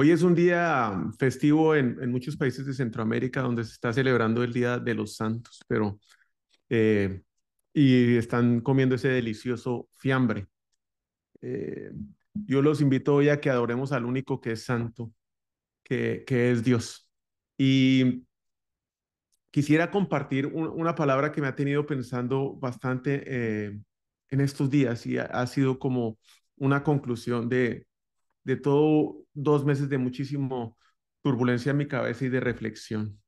Hoy es un día festivo en, muchos países de Centroamérica donde se está celebrando el Día de los Santos, pero eh, y están comiendo ese delicioso fiambre. Eh, yo los invito hoy a que adoremos al único que es santo, que, que es Dios. Y quisiera compartir una palabra que me ha tenido pensando bastante eh, en estos días y ha sido como una conclusión de, de todo dos meses de muchísimo turbulencia en mi cabeza y de reflexión.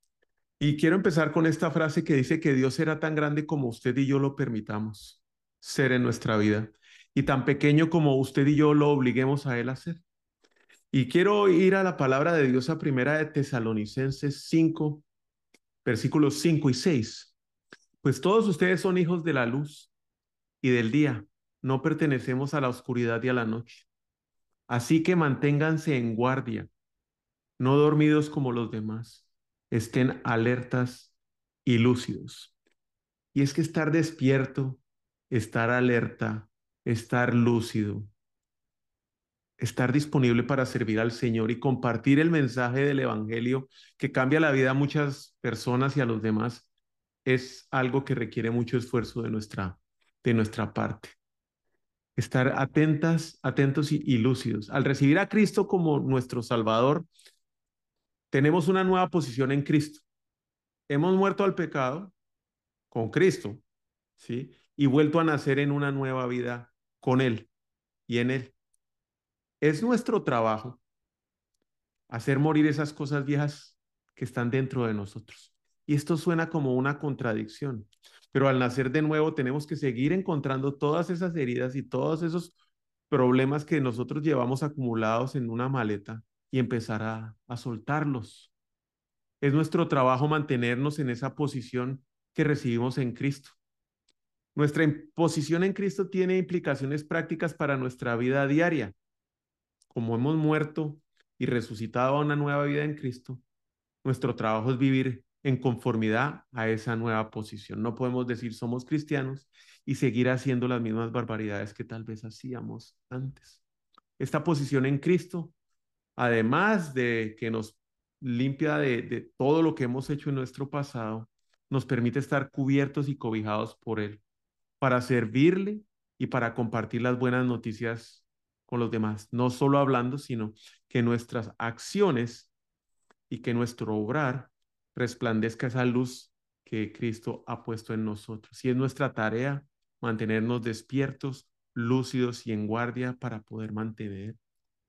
Y quiero empezar con esta frase que dice que Dios será tan grande como usted y yo lo permitamos ser en nuestra vida y tan pequeño como usted y yo lo obliguemos a Él a ser. Y quiero ir a la palabra de Dios a primera de Tesalonicenses 5, versículos 5 y 6. Pues todos ustedes son hijos de la luz y del día, no pertenecemos a la oscuridad y a la noche. Así que manténganse en guardia, no dormidos como los demás. Estén alertas y lúcidos. Y es que estar despierto, estar alerta, estar lúcido, estar disponible para servir al Señor y compartir el mensaje del Evangelio que cambia la vida a muchas personas y a los demás, es algo que requiere mucho esfuerzo de nuestra, de nuestra parte estar atentas, atentos y, lúcidos. Al recibir a Cristo como nuestro Salvador, tenemos una nueva posición en Cristo. Hemos muerto al pecado con Cristo, ¿sí? Y vuelto a nacer en una nueva vida con Él y en Él. Es nuestro trabajo hacer morir esas cosas viejas que están dentro de nosotros. Y esto suena como una contradicción, pero al nacer de nuevo tenemos que seguir encontrando todas esas heridas y todos esos problemas que nosotros llevamos acumulados en una maleta y empezar a, a soltarlos. Es nuestro trabajo mantenernos en esa posición que recibimos en Cristo. Nuestra posición en Cristo tiene implicaciones prácticas para nuestra vida diaria. Como hemos muerto y resucitado a una nueva vida en Cristo, nuestro trabajo es vivir en conformidad a esa nueva posición. No podemos decir somos cristianos y seguir haciendo las mismas barbaridades que tal vez hacíamos antes. Esta posición en Cristo, además de que nos limpia de, todo lo que hemos hecho en nuestro pasado, nos permite estar cubiertos y cobijados por Él para servirle y para compartir las buenas noticias con los demás, no solo hablando, sino que nuestras acciones y que nuestro obrar resplandezca esa luz que Cristo ha puesto en nosotros. Y es nuestra tarea mantenernos despiertos, lúcidos y en guardia para poder mantener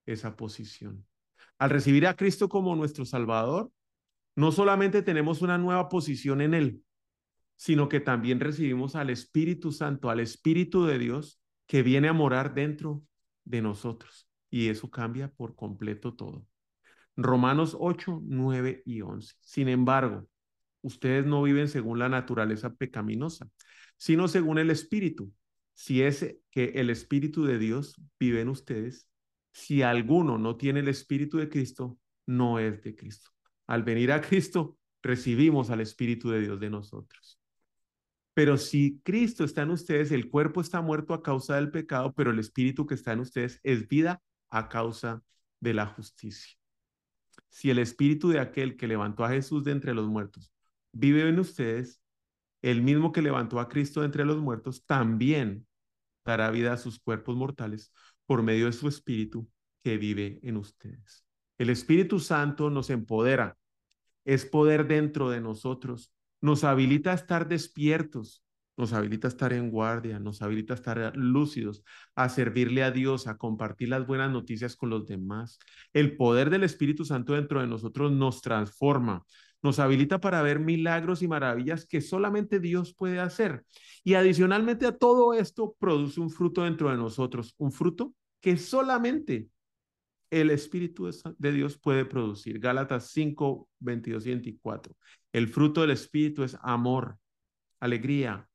esa posición. Al recibir a Cristo como nuestro Salvador, no solamente tenemos una nueva posición en Él, sino que también recibimos al Espíritu Santo, al Espíritu de Dios que viene a morar dentro de nosotros. Y eso cambia por completo todo. Romanos 8, 9 y 11. Sin embargo, ustedes no viven según la naturaleza pecaminosa, sino según el Espíritu. Si es que el Espíritu de Dios vive en ustedes, si alguno no tiene el Espíritu de Cristo, no es de Cristo. Al venir a Cristo, recibimos al Espíritu de Dios de nosotros. Pero si Cristo está en ustedes, el cuerpo está muerto a causa del pecado, pero el Espíritu que está en ustedes es vida a causa de la justicia si el espíritu de aquel que levantó a Jesús de entre los muertos vive en ustedes, el mismo que levantó a Cristo de entre los muertos también dará vida a sus cuerpos mortales por medio de su espíritu que vive en ustedes. El Espíritu Santo nos empodera, es poder dentro de nosotros, nos habilita a estar despiertos, nos habilita a estar en guardia, nos habilita a estar lúcidos, a servirle a Dios, a compartir las buenas noticias con los demás. El poder del Espíritu Santo dentro de nosotros nos transforma, nos habilita para ver milagros y maravillas que solamente Dios puede hacer. Y adicionalmente a todo esto, produce un fruto dentro de nosotros, un fruto que solamente el Espíritu de Dios puede producir. Gálatas 5, 22 y 24. El fruto del Espíritu es amor, alegría,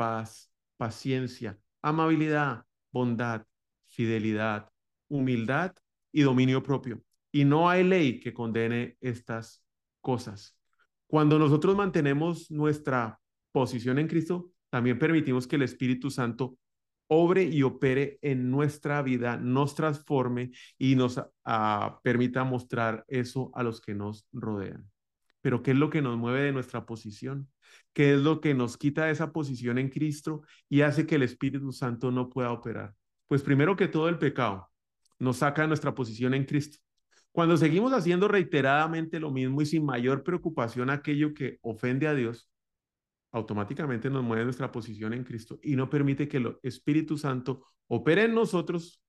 paz, paciencia, amabilidad, bondad, fidelidad, humildad y dominio propio. Y no hay ley que condene estas cosas. Cuando nosotros mantenemos nuestra posición en Cristo, también permitimos que el Espíritu Santo obre y opere en nuestra vida, nos transforme y nos ah, permita mostrar eso a los que nos rodean. Pero ¿qué es lo que nos mueve de nuestra posición? ¿Qué es lo que nos quita esa posición en Cristo y hace que el Espíritu Santo no pueda operar? Pues primero que todo el pecado nos saca de nuestra posición en Cristo. Cuando seguimos haciendo reiteradamente lo mismo y sin mayor preocupación aquello que ofende a Dios, automáticamente nos mueve nuestra posición en Cristo y no permite que el Espíritu Santo opere en nosotros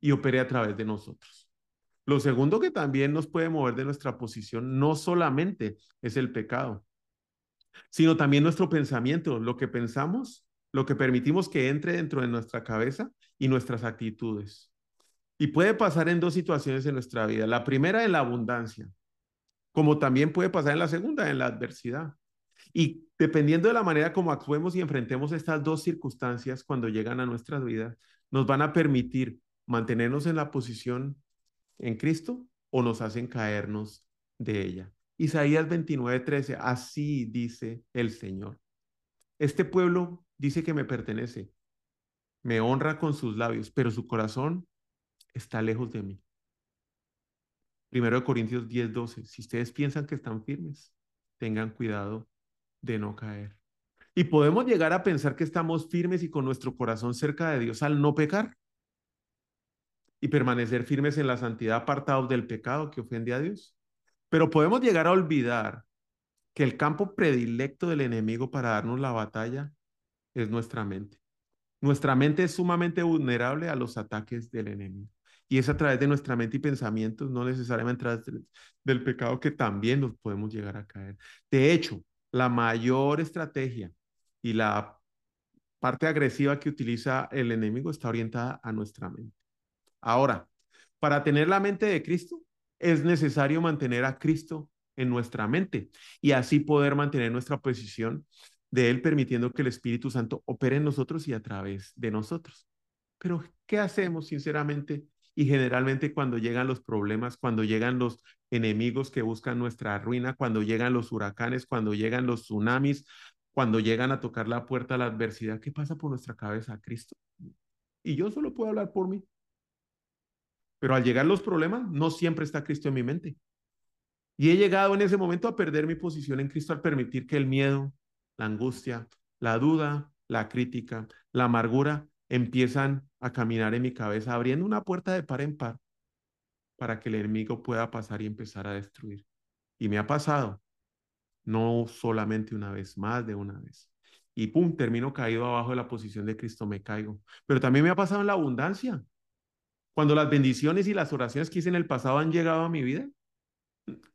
y opere a través de nosotros. Lo segundo que también nos puede mover de nuestra posición no solamente es el pecado, sino también nuestro pensamiento, lo que pensamos, lo que permitimos que entre dentro de nuestra cabeza y nuestras actitudes. Y puede pasar en dos situaciones en nuestra vida. La primera en la abundancia, como también puede pasar en la segunda, en la adversidad. Y dependiendo de la manera como actuemos y enfrentemos estas dos circunstancias cuando llegan a nuestras vidas, nos van a permitir mantenernos en la posición en Cristo o nos hacen caernos de ella. Isaías 29:13, así dice el Señor. Este pueblo dice que me pertenece, me honra con sus labios, pero su corazón está lejos de mí. Primero de Corintios 10:12, si ustedes piensan que están firmes, tengan cuidado de no caer. Y podemos llegar a pensar que estamos firmes y con nuestro corazón cerca de Dios al no pecar y permanecer firmes en la santidad apartados del pecado que ofende a Dios. Pero podemos llegar a olvidar que el campo predilecto del enemigo para darnos la batalla es nuestra mente. Nuestra mente es sumamente vulnerable a los ataques del enemigo. Y es a través de nuestra mente y pensamientos, no necesariamente a través del pecado, que también nos podemos llegar a caer. De hecho, la mayor estrategia y la parte agresiva que utiliza el enemigo está orientada a nuestra mente. Ahora, para tener la mente de Cristo, es necesario mantener a Cristo en nuestra mente y así poder mantener nuestra posición de Él, permitiendo que el Espíritu Santo opere en nosotros y a través de nosotros. Pero, ¿qué hacemos sinceramente y generalmente cuando llegan los problemas, cuando llegan los enemigos que buscan nuestra ruina, cuando llegan los huracanes, cuando llegan los tsunamis, cuando llegan a tocar la puerta a la adversidad, ¿qué pasa por nuestra cabeza? Cristo. Y yo solo puedo hablar por mí. Pero al llegar los problemas, no siempre está Cristo en mi mente. Y he llegado en ese momento a perder mi posición en Cristo al permitir que el miedo, la angustia, la duda, la crítica, la amargura empiezan a caminar en mi cabeza, abriendo una puerta de par en par para que el enemigo pueda pasar y empezar a destruir. Y me ha pasado, no solamente una vez, más de una vez. Y pum, termino caído abajo de la posición de Cristo, me caigo. Pero también me ha pasado en la abundancia. Cuando las bendiciones y las oraciones que hice en el pasado han llegado a mi vida,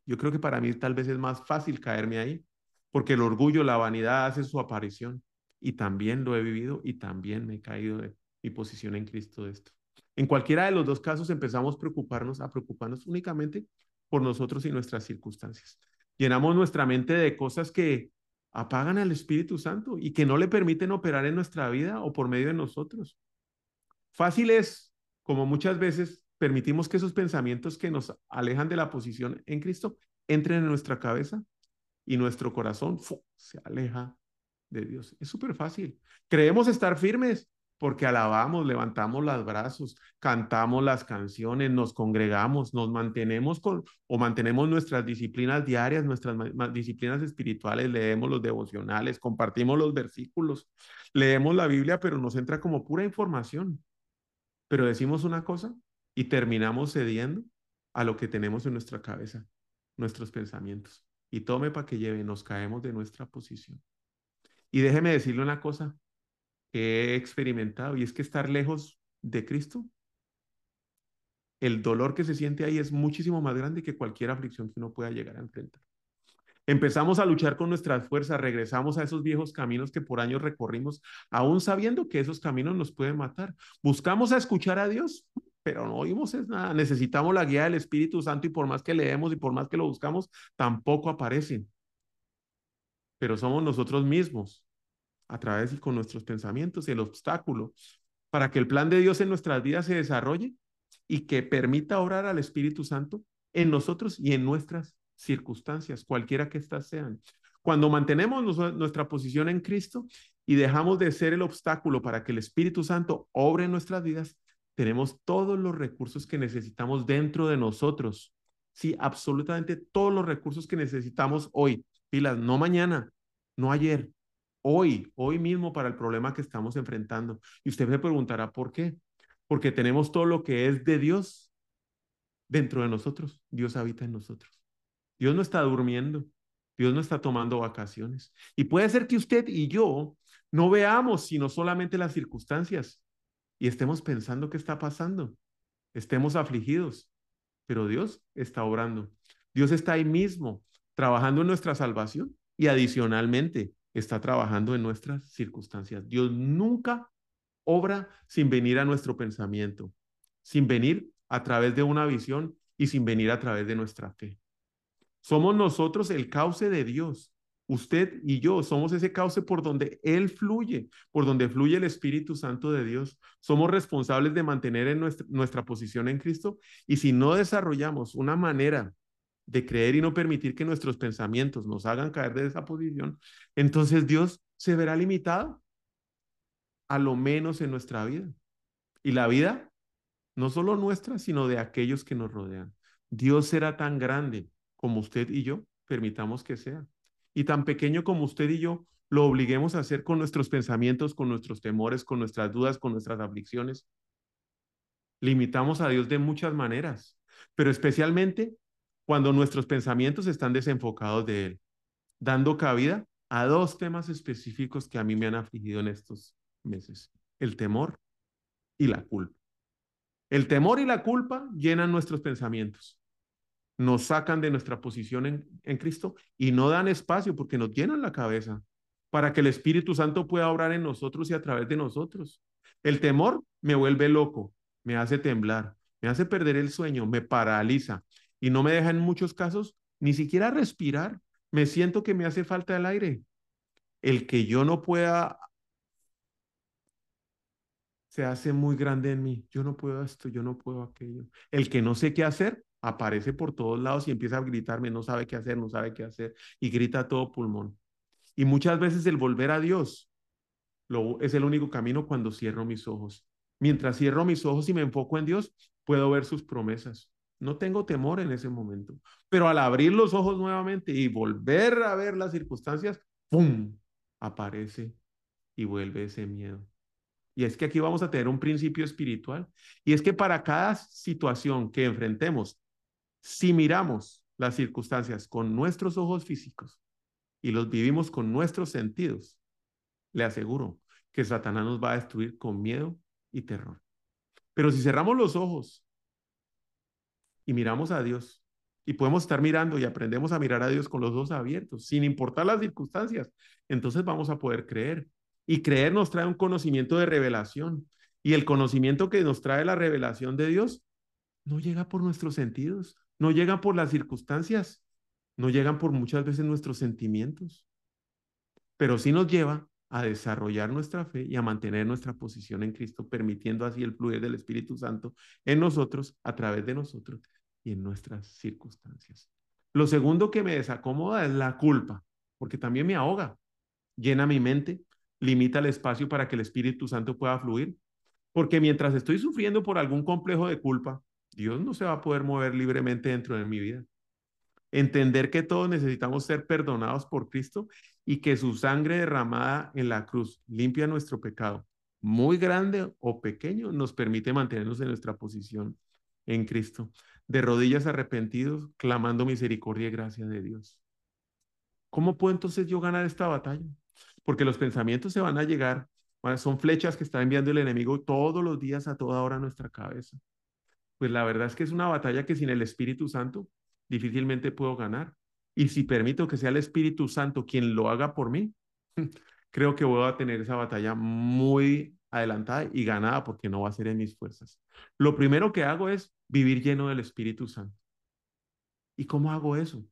yo creo que para mí tal vez es más fácil caerme ahí, porque el orgullo, la vanidad hace su aparición y también lo he vivido y también me he caído de mi posición en Cristo de esto. En cualquiera de los dos casos empezamos a preocuparnos, a preocuparnos únicamente por nosotros y nuestras circunstancias. Llenamos nuestra mente de cosas que apagan al Espíritu Santo y que no le permiten operar en nuestra vida o por medio de nosotros. Fácil es, como muchas veces permitimos que esos pensamientos que nos alejan de la posición en Cristo entren en nuestra cabeza y nuestro corazón se aleja de Dios. Es súper fácil. Creemos estar firmes porque alabamos, levantamos los brazos, cantamos las canciones, nos congregamos, nos mantenemos con o mantenemos nuestras disciplinas diarias, nuestras disciplinas espirituales, leemos los devocionales, compartimos los versículos, leemos la Biblia, pero nos entra como pura información. Pero decimos una cosa y terminamos cediendo a lo que tenemos en nuestra cabeza, nuestros pensamientos. Y tome para que lleve, nos caemos de nuestra posición. Y déjeme decirle una cosa que he experimentado y es que estar lejos de Cristo, el dolor que se siente ahí es muchísimo más grande que cualquier aflicción que uno pueda llegar a enfrentar. Empezamos a luchar con nuestras fuerzas, regresamos a esos viejos caminos que por años recorrimos, aún sabiendo que esos caminos nos pueden matar. Buscamos a escuchar a Dios, pero no oímos nada. Necesitamos la guía del Espíritu Santo y por más que leemos y por más que lo buscamos, tampoco aparecen. Pero somos nosotros mismos, a través y con nuestros pensamientos, el obstáculo para que el plan de Dios en nuestras vidas se desarrolle y que permita orar al Espíritu Santo en nosotros y en nuestras circunstancias, cualquiera que éstas sean. Cuando mantenemos nuestra posición en Cristo y dejamos de ser el obstáculo para que el Espíritu Santo obre en nuestras vidas, tenemos todos los recursos que necesitamos dentro de nosotros. Sí, absolutamente todos los recursos que necesitamos hoy. Pilas, no mañana, no ayer, hoy, hoy mismo para el problema que estamos enfrentando. Y usted me preguntará, ¿por qué? Porque tenemos todo lo que es de Dios dentro de nosotros. Dios habita en nosotros. Dios no está durmiendo. Dios no está tomando vacaciones. Y puede ser que usted y yo no veamos sino solamente las circunstancias y estemos pensando qué está pasando. Estemos afligidos. Pero Dios está obrando. Dios está ahí mismo, trabajando en nuestra salvación y adicionalmente está trabajando en nuestras circunstancias. Dios nunca obra sin venir a nuestro pensamiento, sin venir a través de una visión y sin venir a través de nuestra fe. Somos nosotros el cauce de Dios. Usted y yo somos ese cauce por donde Él fluye, por donde fluye el Espíritu Santo de Dios. Somos responsables de mantener en nuestra, nuestra posición en Cristo y si no desarrollamos una manera de creer y no permitir que nuestros pensamientos nos hagan caer de esa posición, entonces Dios se verá limitado a lo menos en nuestra vida. Y la vida, no solo nuestra, sino de aquellos que nos rodean. Dios será tan grande como usted y yo permitamos que sea. Y tan pequeño como usted y yo lo obliguemos a hacer con nuestros pensamientos, con nuestros temores, con nuestras dudas, con nuestras aflicciones. Limitamos a Dios de muchas maneras, pero especialmente cuando nuestros pensamientos están desenfocados de Él, dando cabida a dos temas específicos que a mí me han afligido en estos meses, el temor y la culpa. El temor y la culpa llenan nuestros pensamientos nos sacan de nuestra posición en, en, Cristo y no dan espacio porque nos llenan la cabeza para que el Espíritu Santo pueda obrar en nosotros y a través de nosotros. El temor me vuelve loco, me hace temblar, me hace perder el sueño, me paraliza y no me deja en muchos casos ni siquiera respirar. Me siento que me hace falta el aire. El que yo no pueda se hace muy grande en mí. Yo no puedo esto, yo no puedo aquello. El que no sé qué hacer, aparece por todos lados y empieza a gritarme, no sabe qué hacer, no sabe qué hacer, y grita a todo pulmón. Y muchas veces el volver a Dios lo, es el único camino cuando cierro mis ojos. Mientras cierro mis ojos y me enfoco en Dios, puedo ver sus promesas. No tengo temor en ese momento. Pero al abrir los ojos nuevamente y volver a ver las circunstancias, ¡pum! aparece y vuelve ese miedo. Y es que aquí vamos a tener un principio espiritual. Y es que para cada situación que enfrentemos, si miramos las circunstancias con nuestros ojos físicos y los vivimos con nuestros sentidos, le aseguro que Satanás nos va a destruir con miedo y terror. Pero si cerramos los ojos y miramos a Dios, y podemos estar mirando y aprendemos a mirar a Dios con los ojos abiertos, sin importar las circunstancias, entonces vamos a poder creer. Y creer nos trae un conocimiento de revelación. Y el conocimiento que nos trae la revelación de Dios no llega por nuestros sentidos, no llegan por las circunstancias, no llegan por muchas veces nuestros sentimientos, pero sí nos lleva a desarrollar nuestra fe y a mantener nuestra posición en Cristo, permitiendo así el fluir del Espíritu Santo en nosotros, a través de nosotros y en nuestras circunstancias. Lo segundo que me desacomoda es la culpa, porque también me ahoga, llena mi mente, limita el espacio para que el Espíritu Santo pueda fluir, porque mientras estoy sufriendo por algún complejo de culpa, Dios no se va a poder mover libremente dentro de mi vida. Entender que todos necesitamos ser perdonados por Cristo y que su sangre derramada en la cruz limpia nuestro pecado, muy grande o pequeño, nos permite mantenernos en nuestra posición en Cristo, de rodillas arrepentidos, clamando misericordia y gracia de Dios. ¿Cómo puedo entonces yo ganar esta batalla? Porque los pensamientos se van a llegar, son flechas que está enviando el enemigo todos los días a toda hora a nuestra cabeza pues la verdad es que es una batalla que sin el Espíritu Santo difícilmente puedo ganar. Y si permito que sea el Espíritu Santo quien lo haga por mí, creo que voy a tener esa batalla muy adelantada y ganada porque no va a ser en mis fuerzas. Lo primero que hago es vivir lleno del Espíritu Santo. ¿Y cómo hago eso?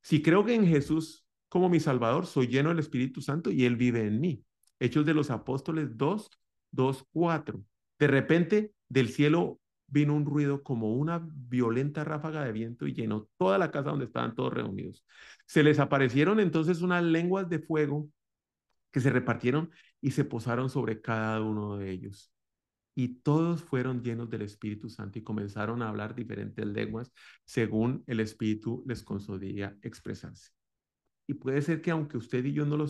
Si creo que en Jesús como mi Salvador, soy lleno del Espíritu Santo y Él vive en mí. Hechos de los Apóstoles 2, 2, 4. De repente del cielo vino un ruido como una violenta ráfaga de viento y llenó toda la casa donde estaban todos reunidos. Se les aparecieron entonces unas lenguas de fuego que se repartieron y se posaron sobre cada uno de ellos. Y todos fueron llenos del Espíritu Santo y comenzaron a hablar diferentes lenguas según el Espíritu les concedía expresarse. Y puede ser que aunque usted y yo no lo,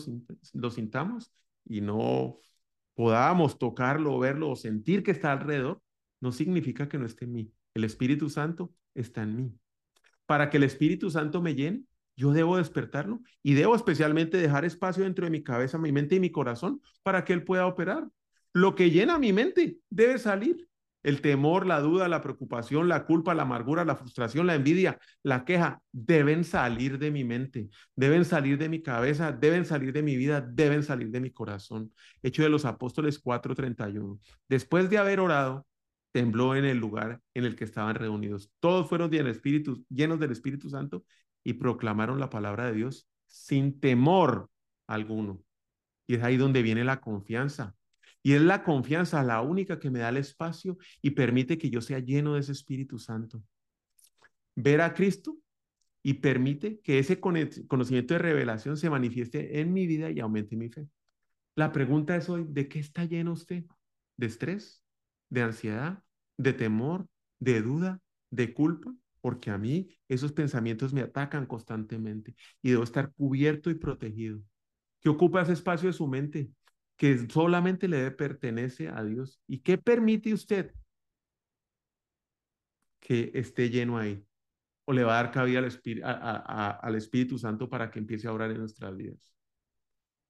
lo sintamos y no podamos tocarlo, verlo o sentir que está alrededor, no significa que no esté en mí. El Espíritu Santo está en mí. Para que el Espíritu Santo me llene, yo debo despertarlo y debo especialmente dejar espacio dentro de mi cabeza, mi mente y mi corazón para que Él pueda operar. Lo que llena mi mente debe salir. El temor, la duda, la preocupación, la culpa, la amargura, la frustración, la envidia, la queja, deben salir de mi mente, deben salir de mi cabeza, deben salir de mi vida, deben salir de mi corazón. Hecho de los Apóstoles 4:31. Después de haber orado, tembló en el lugar en el que estaban reunidos. Todos fueron espíritu, llenos del Espíritu Santo y proclamaron la palabra de Dios sin temor alguno. Y es ahí donde viene la confianza. Y es la confianza la única que me da el espacio y permite que yo sea lleno de ese Espíritu Santo. Ver a Cristo y permite que ese conocimiento de revelación se manifieste en mi vida y aumente mi fe. La pregunta es hoy, ¿de qué está lleno usted? ¿De estrés? ¿De ansiedad? ¿De temor? ¿De duda? ¿De culpa? Porque a mí esos pensamientos me atacan constantemente y debo estar cubierto y protegido. ¿Qué ocupa ese espacio de su mente? que solamente le pertenece a Dios. ¿Y qué permite usted que esté lleno ahí? ¿O le va a dar cabida al, al Espíritu Santo para que empiece a orar en nuestras vidas?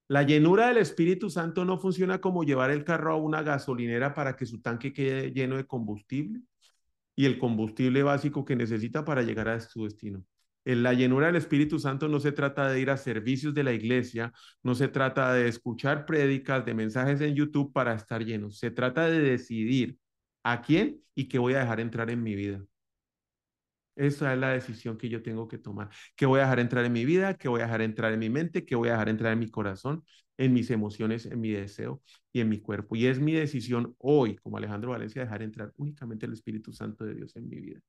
La llenura del Espíritu Santo no funciona como llevar el carro a una gasolinera para que su tanque quede lleno de combustible y el combustible básico que necesita para llegar a su destino. En la llenura del Espíritu Santo no se trata de ir a servicios de la iglesia, no se trata de escuchar prédicas, de mensajes en YouTube para estar llenos. Se trata de decidir a quién y qué voy a dejar entrar en mi vida. Esa es la decisión que yo tengo que tomar. ¿Qué voy a dejar entrar en mi vida? ¿Qué voy a dejar entrar en mi mente? ¿Qué voy a dejar entrar en mi corazón? En mis emociones, en mi deseo y en mi cuerpo. Y es mi decisión hoy, como Alejandro Valencia, dejar entrar únicamente el Espíritu Santo de Dios en mi vida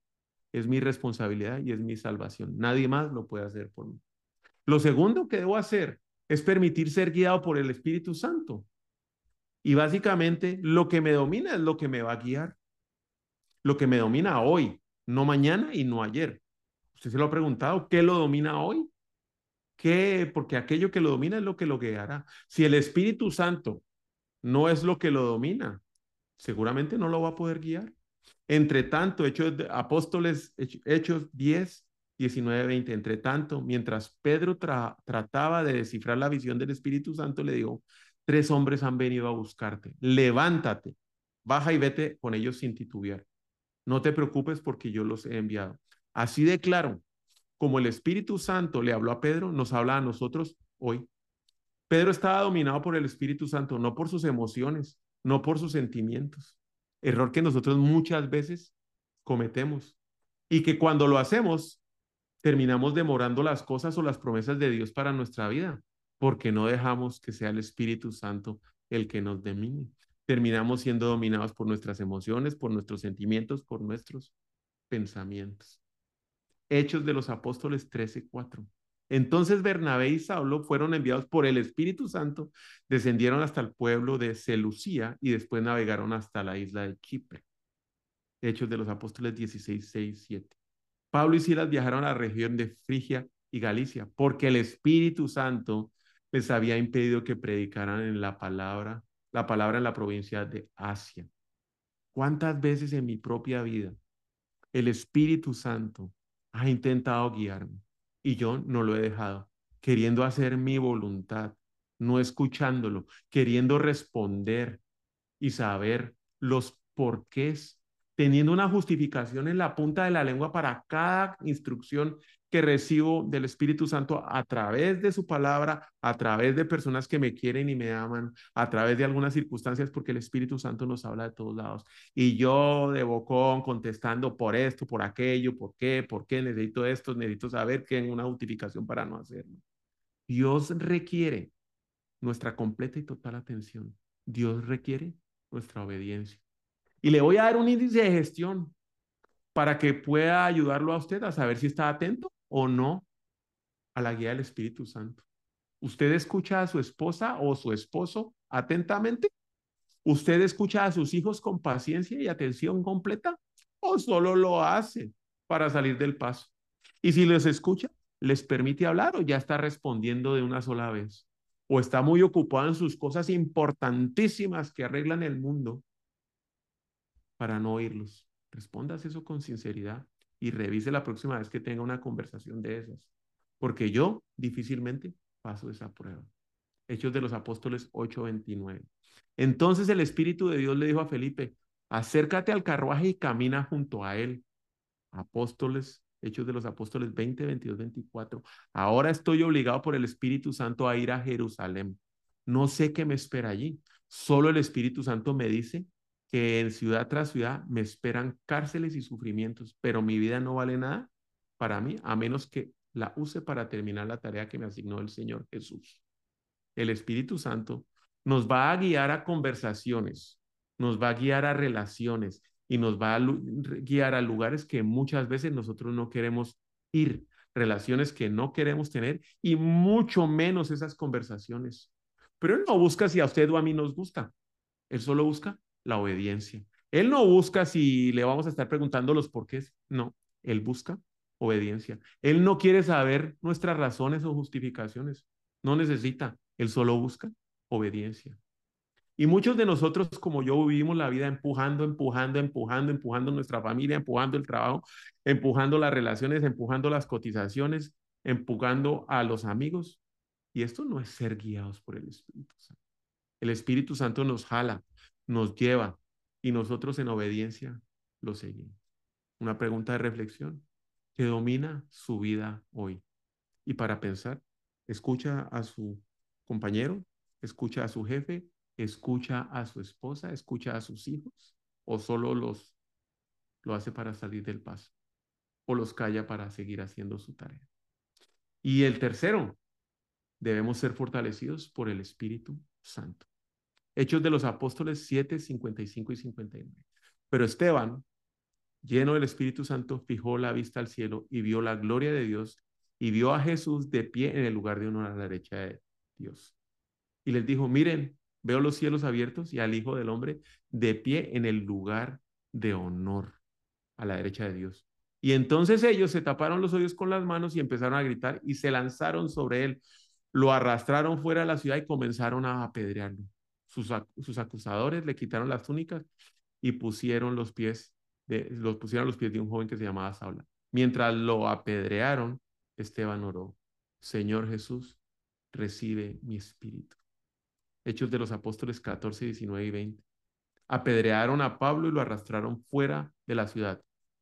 es mi responsabilidad y es mi salvación. Nadie más lo puede hacer por mí. Lo segundo que debo hacer es permitir ser guiado por el Espíritu Santo. Y básicamente lo que me domina es lo que me va a guiar. Lo que me domina hoy, no mañana y no ayer. Usted se lo ha preguntado, ¿qué lo domina hoy? ¿Qué? Porque aquello que lo domina es lo que lo guiará. Si el Espíritu Santo no es lo que lo domina, seguramente no lo va a poder guiar. Entre tanto, Hechos Apóstoles, Hechos 10, 19, 20. Entre tanto, mientras Pedro trataba de descifrar la visión del Espíritu Santo, le dijo, tres hombres han venido a buscarte. Levántate, baja y vete con ellos sin titubear. No te preocupes porque yo los he enviado. Así de claro, como el Espíritu Santo le habló a Pedro, nos habla a nosotros hoy. Pedro estaba dominado por el Espíritu Santo, no por sus emociones, no por sus sentimientos error que nosotros muchas veces cometemos y que cuando lo hacemos terminamos demorando las cosas o las promesas de Dios para nuestra vida, porque no dejamos que sea el Espíritu Santo el que nos domine. Terminamos siendo dominados por nuestras emociones, por nuestros sentimientos, por nuestros pensamientos. Hechos de los Apóstoles 13:4. Entonces Bernabé y Saulo fueron enviados por el Espíritu Santo, descendieron hasta el pueblo de Selucía y después navegaron hasta la isla de Chipre. Hechos de los Apóstoles 16, 6, 7. Pablo y Silas viajaron a la región de Frigia y Galicia porque el Espíritu Santo les había impedido que predicaran en la palabra, la palabra en la provincia de Asia. ¿Cuántas veces en mi propia vida el Espíritu Santo ha intentado guiarme? y yo no lo he dejado, queriendo hacer mi voluntad, no escuchándolo, queriendo responder y saber los porqués, teniendo una justificación en la punta de la lengua para cada instrucción que recibo del Espíritu Santo a través de su palabra, a través de personas que me quieren y me aman, a través de algunas circunstancias, porque el Espíritu Santo nos habla de todos lados. Y yo de bocón contestando por esto, por aquello, por qué, por qué necesito esto, necesito saber que hay una justificación para no hacerlo. Dios requiere nuestra completa y total atención. Dios requiere nuestra obediencia. Y le voy a dar un índice de gestión para que pueda ayudarlo a usted a saber si está atento o no a la guía del Espíritu Santo. ¿Usted escucha a su esposa o su esposo atentamente? ¿Usted escucha a sus hijos con paciencia y atención completa? ¿O solo lo hace para salir del paso? Y si les escucha, ¿les permite hablar o ya está respondiendo de una sola vez? ¿O está muy ocupado en sus cosas importantísimas que arreglan el mundo para no oírlos? Respondas eso con sinceridad y revise la próxima vez que tenga una conversación de esas, porque yo difícilmente paso esa prueba. Hechos de los Apóstoles 8:29. Entonces el Espíritu de Dios le dijo a Felipe, acércate al carruaje y camina junto a él. Apóstoles, Hechos de los Apóstoles 20, 22, 24. Ahora estoy obligado por el Espíritu Santo a ir a Jerusalén. No sé qué me espera allí. Solo el Espíritu Santo me dice que en ciudad tras ciudad me esperan cárceles y sufrimientos, pero mi vida no vale nada para mí a menos que la use para terminar la tarea que me asignó el Señor Jesús. El Espíritu Santo nos va a guiar a conversaciones, nos va a guiar a relaciones y nos va a guiar a lugares que muchas veces nosotros no queremos ir, relaciones que no queremos tener y mucho menos esas conversaciones. Pero Él no busca si a usted o a mí nos gusta. Él solo busca la obediencia. Él no busca si le vamos a estar preguntando los porqués, no, él busca obediencia. Él no quiere saber nuestras razones o justificaciones, no necesita, él solo busca obediencia. Y muchos de nosotros, como yo, vivimos la vida empujando, empujando, empujando, empujando nuestra familia, empujando el trabajo, empujando las relaciones, empujando las cotizaciones, empujando a los amigos. Y esto no es ser guiados por el Espíritu Santo. El Espíritu Santo nos jala, nos lleva y nosotros en obediencia lo seguimos. Una pregunta de reflexión que domina su vida hoy. Y para pensar, escucha a su compañero, escucha a su jefe, escucha a su esposa, escucha a sus hijos, o solo los lo hace para salir del paso, o los calla para seguir haciendo su tarea. Y el tercero, debemos ser fortalecidos por el Espíritu Santo. Hechos de los Apóstoles 7, 55 y 59. Pero Esteban, lleno del Espíritu Santo, fijó la vista al cielo y vio la gloria de Dios y vio a Jesús de pie en el lugar de honor a la derecha de Dios. Y les dijo, miren, veo los cielos abiertos y al Hijo del Hombre de pie en el lugar de honor a la derecha de Dios. Y entonces ellos se taparon los oídos con las manos y empezaron a gritar y se lanzaron sobre él. Lo arrastraron fuera de la ciudad y comenzaron a apedrearlo sus, acusadores le quitaron las túnicas y pusieron los pies de, los pusieron los pies de un joven que se llamaba Saula. Mientras lo apedrearon, Esteban oró, Señor Jesús, recibe mi espíritu. Hechos de los Apóstoles 14, 19 y 20. Apedrearon a Pablo y lo arrastraron fuera de la ciudad,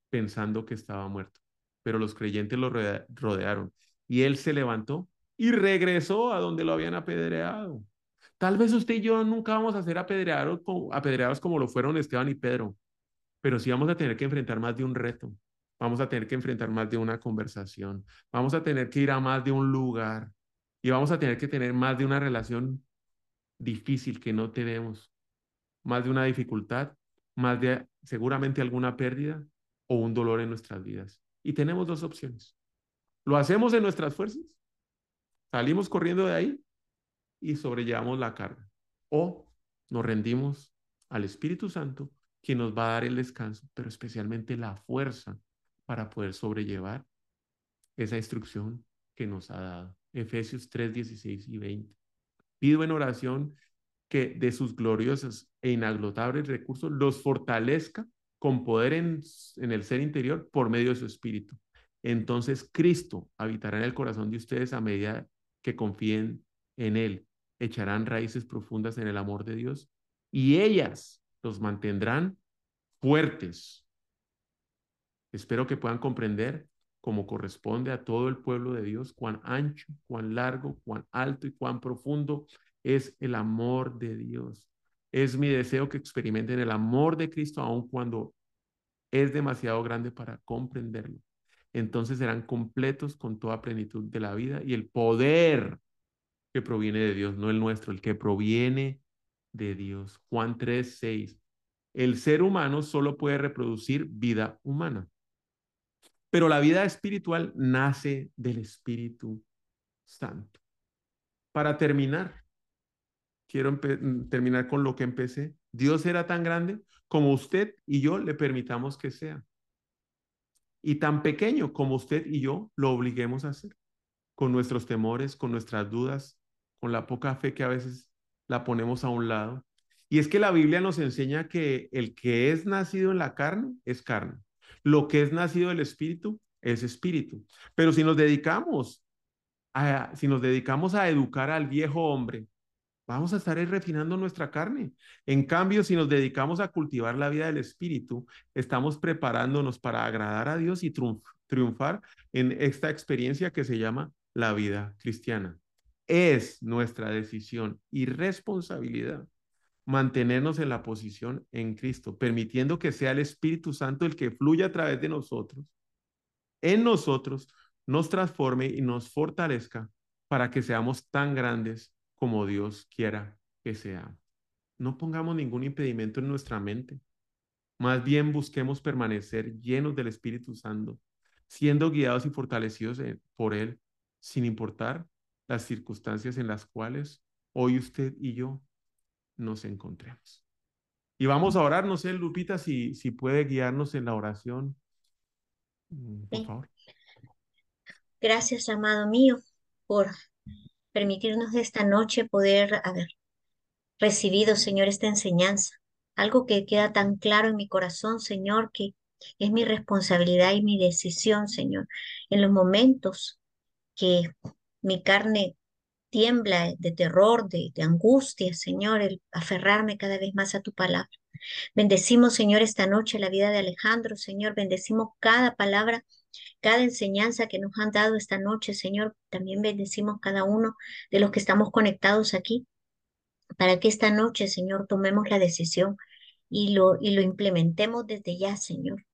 pensando que estaba muerto. Pero los creyentes lo rodearon y él se levantó y regresó a donde lo habían apedreado. Tal vez usted y yo nunca vamos a ser apedreados, como lo fueron Esteban y Pedro, pero sí vamos a tener que enfrentar más de un reto, vamos a tener que enfrentar más de una conversación, vamos a tener que ir a más de un lugar y vamos a tener que tener más de una relación difícil que no tenemos, más de una dificultad, más de seguramente alguna pérdida o un dolor en nuestras vidas. Y tenemos dos opciones. Lo hacemos en nuestras fuerzas, salimos corriendo de ahí y sobrellevamos la carga. O nos rendimos al Espíritu Santo, quien nos va a dar el descanso, pero especialmente la fuerza para poder sobrellevar esa instrucción que nos ha dado. Efesios 3, 16 y 20. Pido en oración que de sus gloriosos e inagotables recursos los fortalezca con poder en el ser interior por medio de su espíritu. Entonces Cristo habitará en el corazón de ustedes a medida que confíen en Él echarán raíces profundas en el amor de Dios y ellas los mantendrán fuertes. Espero que puedan comprender como corresponde a todo el pueblo de Dios, cuán ancho, cuán largo, cuán alto y cuán profundo es el amor de Dios. Es mi deseo que experimenten el amor de Cristo aun cuando es demasiado grande para comprenderlo. Entonces serán completos con toda plenitud de la vida y el poder que proviene de Dios, no el nuestro, el que proviene de Dios. Juan 3, 6. El ser humano solo puede reproducir vida humana, pero la vida espiritual nace del Espíritu Santo. Para terminar, quiero terminar con lo que empecé. Dios era tan grande como usted y yo le permitamos que sea. Y tan pequeño como usted y yo lo obliguemos a hacer, con nuestros temores, con nuestras dudas, con la poca fe que a veces la ponemos a un lado. Y es que la Biblia nos enseña que el que es nacido en la carne es carne. Lo que es nacido del espíritu es espíritu. Pero si nos dedicamos a, si nos dedicamos a educar al viejo hombre, vamos a estar refinando nuestra carne. En cambio, si nos dedicamos a cultivar la vida del espíritu, estamos preparándonos para agradar a Dios y triunfar en esta experiencia que se llama la vida cristiana. Es nuestra decisión y responsabilidad mantenernos en la posición en Cristo, permitiendo que sea el Espíritu Santo el que fluya a través de nosotros, en nosotros, nos transforme y nos fortalezca para que seamos tan grandes como Dios quiera que sea. No pongamos ningún impedimento en nuestra mente. Más bien busquemos permanecer llenos del Espíritu Santo, siendo guiados y fortalecidos por Él, sin importar las circunstancias en las cuales hoy usted y yo nos encontremos. Y vamos a orar, no sé, Lupita, si, si puede guiarnos en la oración, mm, por favor. Gracias, amado mío, por permitirnos esta noche poder haber recibido, Señor, esta enseñanza. Algo que queda tan claro en mi corazón, Señor, que es mi responsabilidad y mi decisión, Señor, en los momentos que mi carne tiembla de terror, de, angustia, Señor, el aferrarme cada vez más a tu palabra. Bendecimos, Señor, esta noche la vida de Alejandro, Señor, bendecimos cada palabra, cada enseñanza que nos han dado esta noche, Señor. También bendecimos cada uno de los que estamos conectados aquí, para que esta noche, Señor, tomemos la decisión y lo, y lo implementemos desde ya, Señor.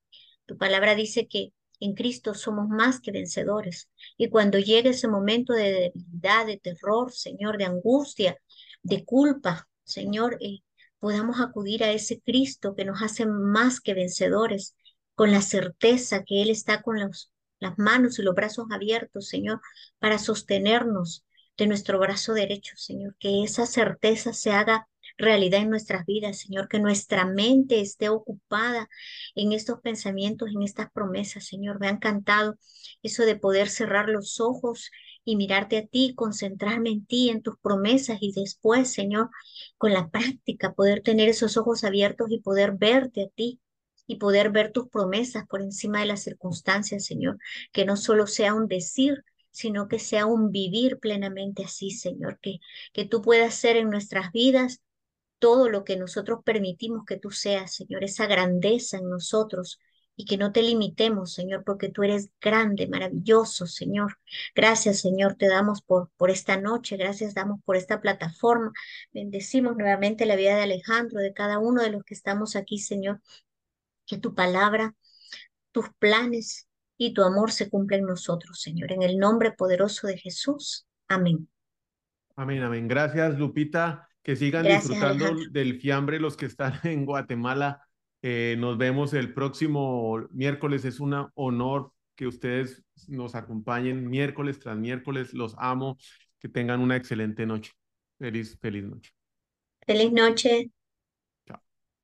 Tu palabra dice que en Cristo somos más que vencedores. Y cuando llegue ese momento de debilidad, de terror, Señor, de angustia, de culpa, Señor, eh, podamos acudir a ese Cristo que nos hace más que vencedores, con la certeza que Él está con las manos y los brazos abiertos, Señor, para sostenernos de nuestro brazo derecho, Señor. Que esa certeza se haga realidad en nuestras vidas, Señor, que nuestra mente esté ocupada en estos pensamientos, en estas promesas, Señor. Me ha encantado eso de poder cerrar los ojos y mirarte a ti, concentrarme en ti, en tus promesas y después, Señor, con la práctica, poder tener esos ojos abiertos y poder verte a ti y poder ver tus promesas por encima de las circunstancias, Señor, que no solo sea un decir, sino que sea un vivir plenamente así, Señor, que, que tú puedas ser en nuestras vidas todo lo que nosotros permitimos que tú seas, Señor, esa grandeza en nosotros y que no te limitemos, Señor, porque tú eres grande, maravilloso, Señor. Gracias, Señor, te damos por, por esta noche, gracias damos por esta plataforma. Bendecimos nuevamente la vida de Alejandro, de cada uno de los que estamos aquí, Señor. Que tu palabra, tus planes y tu amor se cumplan en nosotros, Señor. En el nombre poderoso de Jesús. Amén. Amén, amén. Gracias, Lupita. Que sigan disfrutando del fiambre los que están en Guatemala. Eh, nos vemos el próximo miércoles. Es un honor que ustedes nos acompañen miércoles tras miércoles. Los amo. Que tengan una excelente noche. Feliz, feliz noche. Feliz noche.